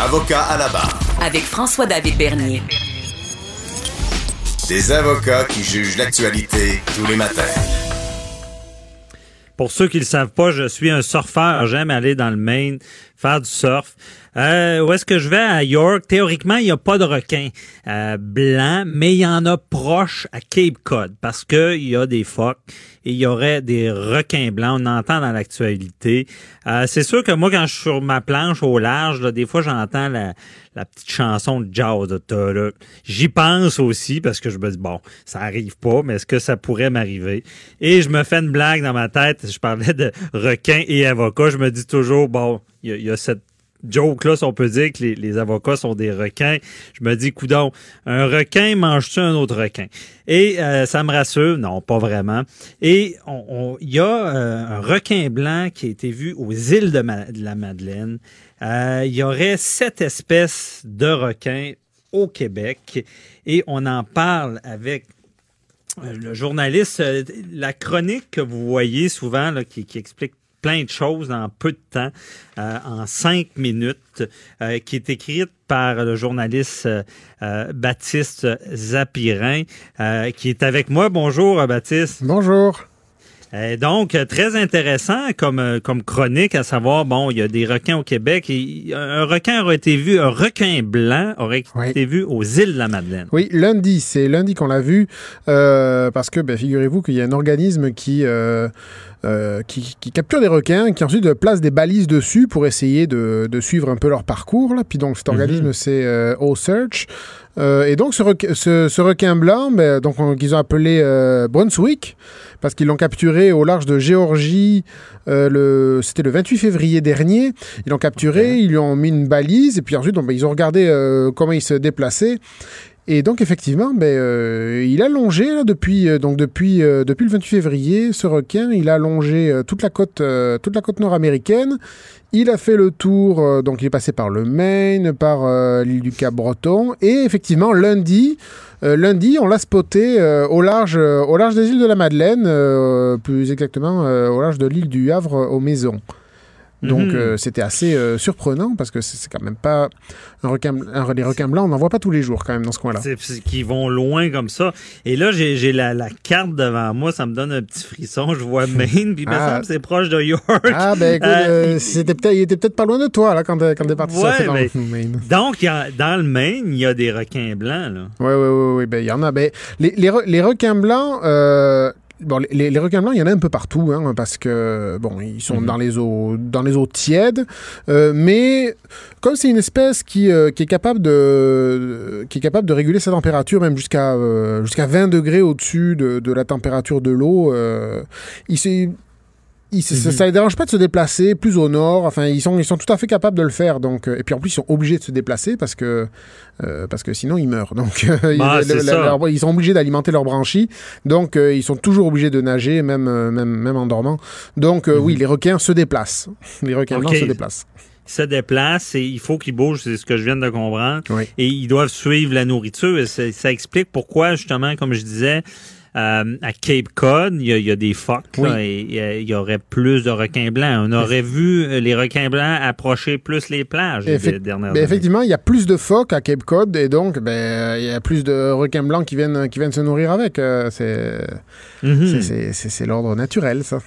Avocat à la barre. Avec François-David Bernier. Des avocats qui jugent l'actualité tous les matins. Pour ceux qui ne le savent pas, je suis un surfeur. J'aime aller dans le Maine, faire du surf. Euh, où est-ce que je vais? À York? Théoriquement, il n'y a pas de requins euh, blancs, mais il y en a proche à Cape Cod parce que il y a des phoques et il y aurait des requins blancs. On entend dans l'actualité. Euh, c'est sûr que moi, quand je suis sur ma planche au large, là, des fois, j'entends la, la petite chanson de jazz. J'y pense aussi parce que je me dis, bon, ça arrive pas, mais est-ce que ça pourrait m'arriver? Et je me fais une blague dans ma tête. Je parlais de requins et avocats. Je me dis toujours, bon, il y, y, a cette joke là, on peut dire que les, avocats sont des requins. Je me dis, coudon, un requin mange-tu un autre requin? Et euh, ça me rassure, non, pas vraiment. Et il on, y a euh, un requin blanc qui a été vu aux îles de, la Madeleine. Euh, il y aurait sept espèces de requins au Québec et on en parle avec le journaliste, la chronique que vous voyez souvent qui explique plein de choses en peu de temps, euh, en cinq minutes, euh, qui est écrite par le journaliste euh, Baptiste Zapirin, qui est avec moi. Bonjour, Baptiste. Bonjour. Euh, donc, très intéressant comme, comme chronique, à savoir, bon, il y a des requins au Québec. Et un requin aurait été vu, un requin blanc aurait oui. été vu aux îles de la Madeleine. Oui, lundi, c'est lundi qu'on l'a vu, euh, parce que, ben, figurez-vous qu'il y a un organisme qui, euh, qui, qui, capture des requins, qui ensuite place des balises dessus pour essayer de, de suivre un peu leur parcours. Là. Puis donc, cet organisme, mm -hmm. c'est O-Search. Et donc, ce, requin, ce, ce requin blanc, donc, qu'ils ont appelé Brunswick, parce qu'ils l'ont capturé au large de Géorgie. Euh, le, c'était le 28 février dernier. Ils l'ont capturé, okay. ils lui ont mis une balise, et puis ensuite, donc, ben, ils ont regardé euh, comment il se déplaçait. Et donc effectivement, ben, euh, il a longé euh, euh, depuis le 28 février, ce requin, il a longé toute la côte nord-américaine. Il a fait le tour, donc il est passé par le Maine, par l'île du Cap-Breton, et effectivement lundi, lundi, on l'a spoté au large des îles de la Madeleine, plus exactement au large de l'île du Havre aux Maisons. Donc Mhm. euh, c'était assez euh, surprenant parce que c'est quand même pas un requin, un, les requins blancs, on n'en voit pas tous les jours quand même dans ce coin-là. C'est qui vont loin comme ça. Et là j'ai la, la, carte devant moi, ça me donne un petit frisson. Je vois Maine, puis ah. c'est proche de York. Ah ben écoute, euh, c'était peut-être, il était peut-être pas loin de toi là quand quand t'es parti ouais, dans ben, Maine. Donc y a, dans le Maine, il y a des requins blancs là. Oui oui oui oui, ben il y en a. Ben les les, les requins blancs. Bon, les, les, requins blancs, il y en a un peu partout, hein, parce que bon, ils sont mmh. dans les eaux, dans les eaux tièdes, euh, mais comme c'est une espèce qui, euh, qui est capable de, qui est capable de réguler sa température même jusqu'à euh, jusqu'à 20 degrés au-dessus de, de, la température de l'eau, il s'est ils, mmh. ça ne les dérange pas de se déplacer plus au nord. Enfin, ils sont, ils sont tout à fait capables de le faire. Donc, et puis en plus, ils sont obligés de se déplacer parce que, euh, parce que sinon, ils meurent. Donc, bah, ils, leur, ils, sont obligés d'alimenter leur branchie. Donc, euh, ils sont toujours obligés de nager, même, euh, même, même en dormant. Donc, oui, les requins se déplacent. Les requins okay. se déplacent se déplacent et il faut qu'ils bougent, c'est ce que je viens de comprendre. Oui. Et ils doivent suivre la nourriture. Et ça explique pourquoi, justement, comme je disais, euh, à Cape Cod, il y, a, il y a des phoques oui. là, et, et, il y aurait plus de requins blancs. On aurait vu les requins blancs approcher plus les plages Effect les dernières ben Effectivement, il y a plus de phoques à Cape Cod et donc ben, il y a plus de requins blancs qui viennent, qui viennent se nourrir avec. Euh, c'est mm -hmm. c'est l'ordre naturel, ça.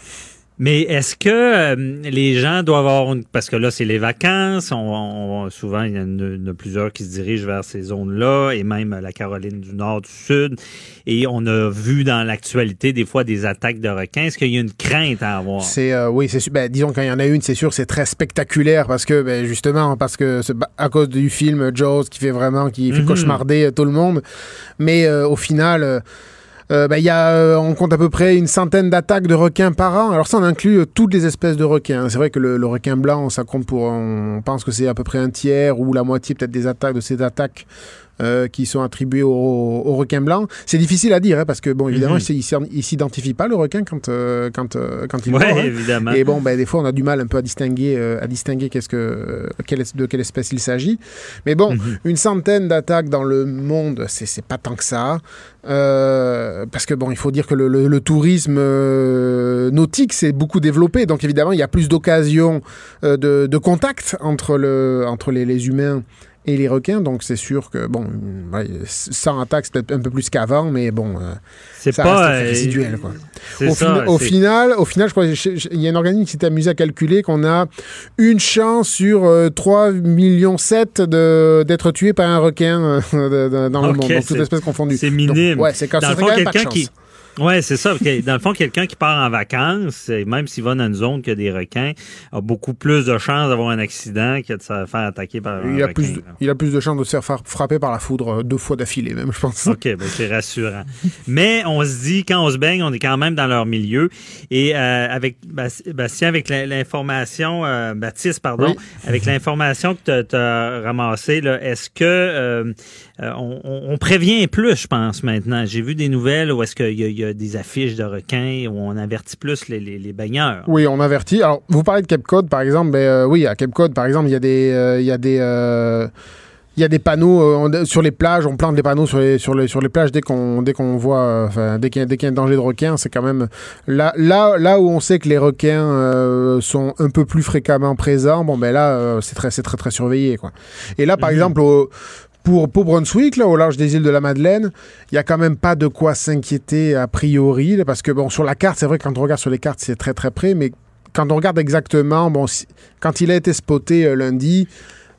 Mais est-ce que euh, les gens doivent avoir une... parce que là c'est les vacances, on, on, souvent il y en a, plusieurs qui se dirigent vers ces zones-là et même la Caroline du Nord, du Sud, et on a vu dans l'actualité des fois des attaques de requins. Est-ce qu'il y a une crainte à avoir? C'est euh, oui, c'est ben, disons quand il y en a une, c'est sûr, c'est très spectaculaire parce que ben, justement parce que à cause du film Jaws qui fait vraiment qui fait mm -hmm. cauchemarder tout le monde, mais euh, au final Euh, bah, y a, euh, on compte à peu près une centaine d'attaques de requins par an. Alors ça, on inclut euh, toutes les espèces de requins. C'est vrai que le, le requin blanc, ça compte pour, on pense que c'est à peu près un tiers ou la moitié peut-être des attaques de ces attaques euh, qui sont attribuées au, au requin blanc. C'est difficile à dire hein, parce que bon, évidemment, Mhm. il il s'identifie pas le requin quand euh, quand euh, quand il Ouais, mord, hein. évidemment. Et bon, ben, des fois, on a du mal un peu à distinguer, à distinguer qu'est-ce que, quelle de quelle espèce il s'agit. Mais bon, Mhm. une centaine d'attaques dans le monde, c'est pas tant que ça. Parce que bon, il faut dire que le, le- le tourisme nautique s'est beaucoup développé. Donc évidemment, il y a plus d'occasions de, de contact entre, le, entre les, les humains et les requins. Donc c'est sûr que bon, ouais, 100 attaques, c'est peut-être un peu plus qu'avant, mais bon. euh, C'est ça pas reste euh, résiduel, quoi. Au, ça. au final, au final, je crois qu'il y a un organisme qui s'est amusé à calculer qu'on a une chance sur euh, 3 millions 7 de- d'être tué par un requin euh, dans le monde, donc toute espèce confondue. c'est Donc, minime. ouais, c'est quand, Dans ça le fond, quelqu'un qui. Ouais, c'est ça. Dans le fond, quelqu'un qui part en vacances, et même s'il va dans une zone qui a des requins, a beaucoup plus de chances d'avoir un accident que de se faire attaquer par un Il a, requin. plus de, il a plus de chances de se faire frapper par la foudre euh, deux fois d'affilée, même, je pense. OK, ben c'est rassurant. Mais on se dit, quand on se baigne, on est quand même dans leur milieu. Et euh, avec Bas- Bastien, avec l'information, euh, Baptiste, pardon, Oui. avec l'information que tu as ramassée, est-ce que euh, on, on- prévient plus, je pense, maintenant? J'ai vu des nouvelles où est-ce qu'il y, a- y a des affiches de requins où on avertit plus les, les- les baigneurs. Oui, on avertit. Alors, vous parlez de Cape Cod, par exemple. Ben, euh, oui, à Cape Cod, par exemple, il y a des, euh, y a des, euh, il y a des panneaux euh, sur les plages. On plante des panneaux sur les, sur les, sur les plages dès qu'on, dès qu'on voit, euh, enfin, dès qu'il y a, y un danger de requin. C'est quand même là, là, là où on sait que les requins euh, sont un peu plus fréquemment présents. Bon, ben là, c'est très, c'est très, très surveillé, quoi. Et là, par Mhm. exemple, au- pour, pour Brunswick, là, au large des îles de la Madeleine, il n'y a quand même pas de quoi s'inquiéter a priori, là, parce que bon, sur la carte, c'est vrai que quand on regarde sur les cartes, c'est très très près, mais quand on regarde exactement, bon, si- quand il a été spoté euh, lundi,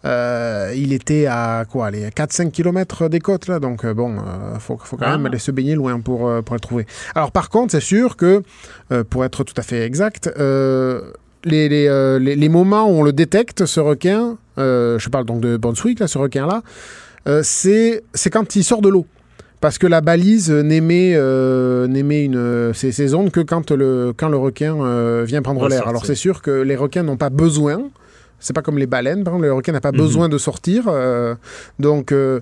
euh, il était à quoi, les 4-5 km des côtes, là, donc euh, bon, il faut, faut quand Ah. même aller se baigner loin pour, euh, pour le trouver. Alors par contre, c'est sûr que, euh, pour être tout à fait exact, euh, les, les, euh, les- les moments où on le détecte, ce requin, euh, je parle donc de Brunswick, là, ce requin-là, euh, c'est c'est quand il sort de l'eau. Parce que la balise euh, n'émet euh, une euh, ces, ces ondes que quand le quand le requin euh, vient prendre l'air. Alors c'est sûr que les requins n'ont pas besoin. C'est pas comme les baleines, par exemple, le requin n'a pas Mhm. besoin de sortir. euh, donc euh,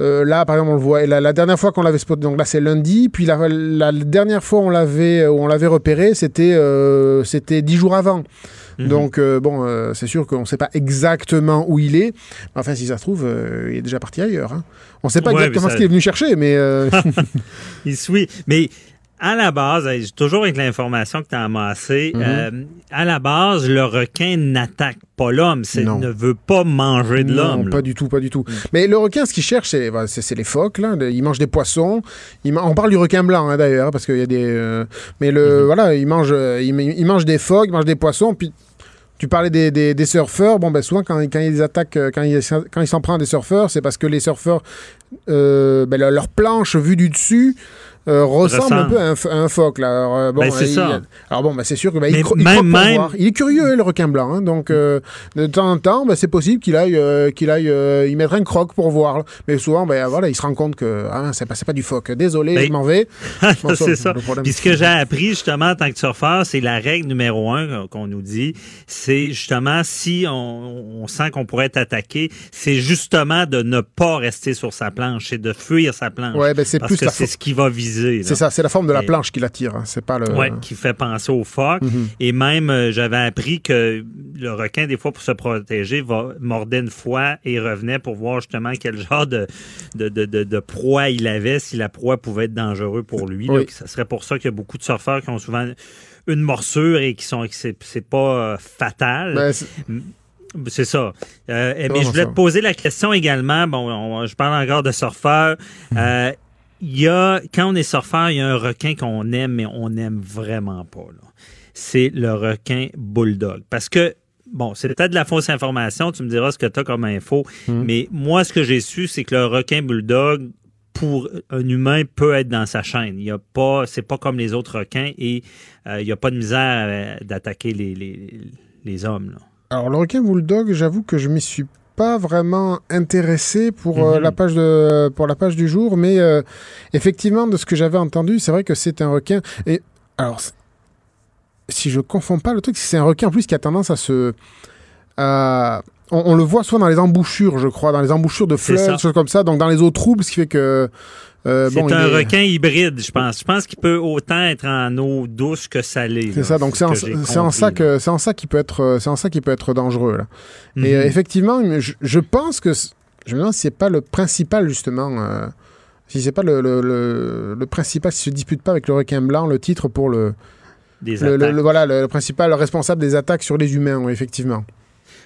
euh, là, par exemple, on le voit. La, la dernière fois qu'on l'avait spoté, donc là c'est lundi. Puis la, la dernière fois on l'avait où on l'avait repéré, c'était euh, c'était dix jours avant. Mhm. Donc, euh, bon, euh, c'est sûr qu'on ne sait pas exactement où il est. Enfin, si ça se trouve, euh, il est déjà parti ailleurs. hein. On ne sait pas Ouais, exactement ça- ce qu'il est venu chercher, mais Il suit. Mais à la base, toujours avec l'information que tu as amassée, Mhm. euh, à la base, le requin n'attaque pas l'homme. Non. ne veut pas manger de non, l'homme. là. pas du tout, pas du tout. Mais le requin, ce qu'il cherche, c'est c'est les phoques. Là. Il mange des poissons. Il On parle du requin blanc, hein, d'ailleurs, parce qu'il y a des... euh, Mais le, Mhm. voilà, il mange, euh, il, il mange des phoques, il mange des poissons, puis... Tu parlais des, des, des surfeurs. Bon, ben souvent, quand, quand il y a des attaques, euh, quand il, quand il s'en prend à des surfeurs, c'est parce que les surfeurs, euh, ben, leur planche vue du dessus euh, ressemble un Ressemble. peu à un, à un phoque. Là. Alors, euh, bon, Ben, c'est il- ça. alors bon, ben, c'est sûr que ben, il, cro- il même- croque pour même- voir. Il est curieux, le requin blanc. hein. donc, euh, de temps en temps, ben, c'est possible qu'il aille, euh, qu'il aille euh, y mettre un croc pour voir. là. Mais souvent, ben, voilà, il se rend compte que ah, c'est pas, c'est pas du phoque. Désolé, Ben, je m'en vais. Bon, c'est ça. Puis ce que j'ai appris justement en tant que surfeur, c'est la règle numéro un euh, qu'on nous dit, c'est justement si on, on sent qu'on pourrait être attaqué, c'est justement de ne pas rester sur sa planche, c'est de fuir sa planche. Ouais, ben, c'est parce plus que c'est ce qui va viser. C'est ça, c'est la forme de la Et- planche qui l'attire. hein. C'est pas le. Ouais, qui fait penser au phoque. Mhm. Et même, euh, j'avais appris que le requin, des fois, pour se protéger, va mordait une fois et revenait pour voir justement quel genre de, de, de, de- de proie il avait, si la proie pouvait être dangereux pour lui. là. Oui. ça serait pour ça qu'il y a beaucoup de surfeurs qui ont souvent une morsure et qui sont que c'est pas euh, fatal. Ben, c'est- ça. Euh, mais vraiment je voulais te poser la question également. Bon, on- je parle encore de surfeurs. Euh, Il y a, quand on est surfeur, il y a un requin qu'on aime, mais on n'aime vraiment pas. C'est le requin bulldog. Parce que, bon, c'est peut-être de la fausse information. Tu me diras ce que tu as comme info. Mhm. Mais moi, ce que j'ai su, c'est que le requin bulldog, pour un humain, peut être dans sa chaîne. Il y a pas, c'est pas comme les autres requins et euh, il n'y a pas de misère euh, d'attaquer les, les, les hommes. là. Alors, le requin bulldog, j'avoue que je m'y suis pas vraiment intéressé pour euh, Mhm. la page de pour la page du jour, mais euh, effectivement de ce que j'avais entendu, c'est vrai que c'est un requin. Et alors, si je confonds pas le truc, c'est un requin en plus qui a tendance à se à- on, on le voit souvent dans les embouchures, je crois, dans les embouchures de fleuves, choses comme ça, donc dans les eaux troubles, ce qui fait que euh, C'est bon, un est- requin hybride, je pense. Je pense qu'il peut autant être en eau douce que salée. C'est ça, donc c'est ce en, c'est ça que c'est en ça qu'il peut être euh, c'est en ça qu'il peut être dangereux là. Mhm. Et euh, effectivement, je, je pense que je me demande si c'est pas le principal justement, euh, si c'est pas le, le, le, le principal, si se dispute pas avec le requin blanc, le titre pour le, Des le, le- attaques. le- voilà le, le principal responsable des attaques sur les humains, oui, effectivement.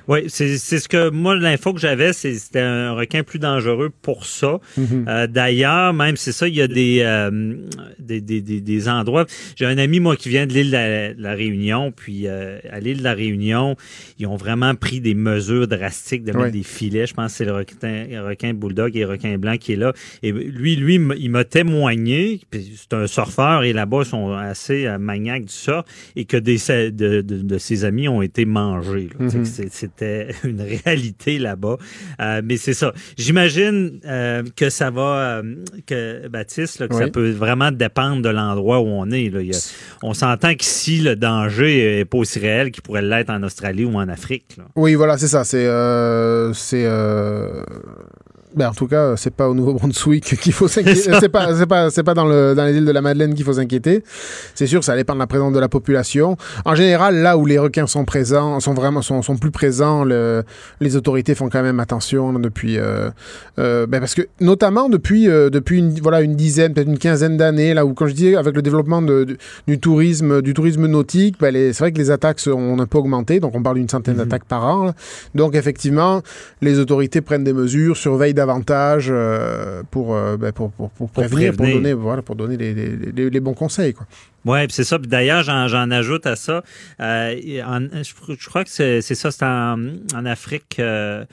Oui, c'est c'est ce que moi, l'info que j'avais, c'est c'était un requin plus dangereux pour ça. Mhm. Euh, D'ailleurs, même c'est ça, il y a des, euh, des, des, des, des endroits. J'ai un ami, moi, qui vient de l'île de la, Réunion, puis euh, à l'île de la Réunion, ils ont vraiment pris des mesures drastiques de mettre Ouais. des filets. Je pense que c'est le requin, le requin bulldog et le requin blanc qui est là. Et lui, lui, il m'a témoigné, c'est un surfeur, et là-bas, ils sont assez euh, maniaques du surf, et que des, de, de, de ses amis ont été mangés. Mhm. c'est- C'était une réalité là-bas. Euh, mais c'est ça. J'imagine euh, que ça va, euh, que Baptiste, là, que ça peut vraiment dépendre de l'endroit où on est. Là. Il y a- on s'entend qu'ici, le danger est pas aussi réel qu'il pourrait l'être en Australie ou en Afrique. là. Oui, voilà, c'est ça. C'est c'est euh, ben, en tout cas, c'est pas au Nouveau-Brunswick qu'il faut s'inquiéter. C'est pas, c'est pas, c'est pas dans, le, dans les îles de la Madeleine qu'il faut s'inquiéter. C'est sûr, ça dépend de la présence de la population. En général, là où les requins sont présents, sont vraiment, sont, sont plus présents, le, les autorités font quand même attention depuis, euh, euh, ben, parce que notamment depuis, euh, depuis une, voilà, une dizaine, peut-être une quinzaine d'années, là où, quand je dis avec le développement de, du- du tourisme, du tourisme nautique, ben, c'est vrai que les attaques ont un peu augmenté. Donc, on parle d'une centaine Mhm. d'attaques par an. là. Donc, effectivement, les autorités prennent des mesures, surveillent davantage euh, pour, euh, ben, pour, pour, pour prévenir, pour donner, voilà, pour donner les, les- les- les bons conseils. Quoi. Oui, c'est ça. Puis D'ailleurs, j'en, ajoute à ça. euh, en- je, je crois que c'est, c'est ça, c'est en, en Afrique euh,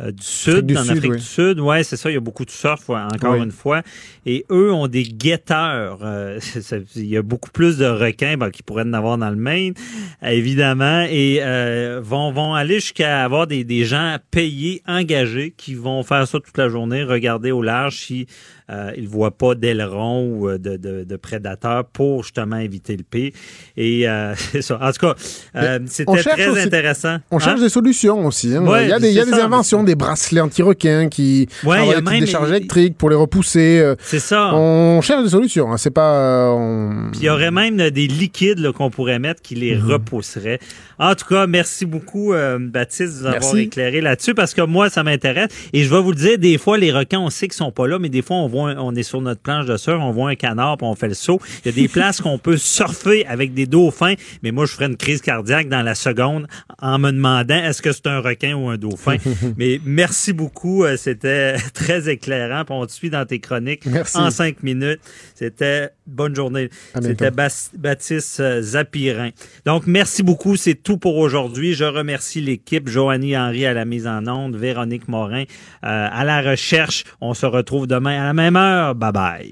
euh, du Sud. en Afrique oui. du Sud, ouais, c'est ça. Il y a beaucoup de surf, ouais, encore Oui. une fois. Et eux ont des guetteurs. euh, il y a beaucoup plus de requins ben, qui pourraient en avoir dans le Maine, évidemment. Et euh, vont, vont aller jusqu'à avoir des, des gens payés, engagés, qui vont faire ça toute la journée, regarder au large si euh, ils voient pas d'ailerons ou euh, de, de, de prédateurs pour justement éviter le pire. Et euh, c'est ça. En tout cas, euh, c'était très aussi- intéressant. On Hein? cherche des solutions aussi. hein. Ouais, il y a des, il y a c'est des ça, inventions, des bracelets anti-requins qui Ouais, il y envoient a des, même- des charges électriques pour les repousser. euh, C'est ça. On cherche des solutions. hein. C'est pas. on- Puis il y aurait même des liquides qu'on pourrait mettre qui les Mhm. repousseraient. En tout cas, merci beaucoup, Baptiste, de nous avoir éclairé là-dessus parce que moi, ça m'intéresse. Et je vais vous le dire, des fois, les requins, on sait qu'ils sont pas là, mais des fois, on voit, un- on est sur notre planche de surf, on voit un canard, puis on fait le saut. Il y a des places qu'on peut surfer avec des dauphins, mais moi, je ferais une crise cardiaque dans la seconde en me demandant est-ce que c'est un requin ou un dauphin? mais merci beaucoup, euh, c'était très éclairant. Puis on te suit dans tes chroniques Merci. en cinq minutes. C'était bonne journée. C'était Baptiste euh, Zapirin. Donc, merci beaucoup. C'est tout pour aujourd'hui. Je remercie l'équipe. Joanie Henry à la mise en onde, Véronique Morin euh, à la recherche. On se retrouve demain à la même heure. Bye bye.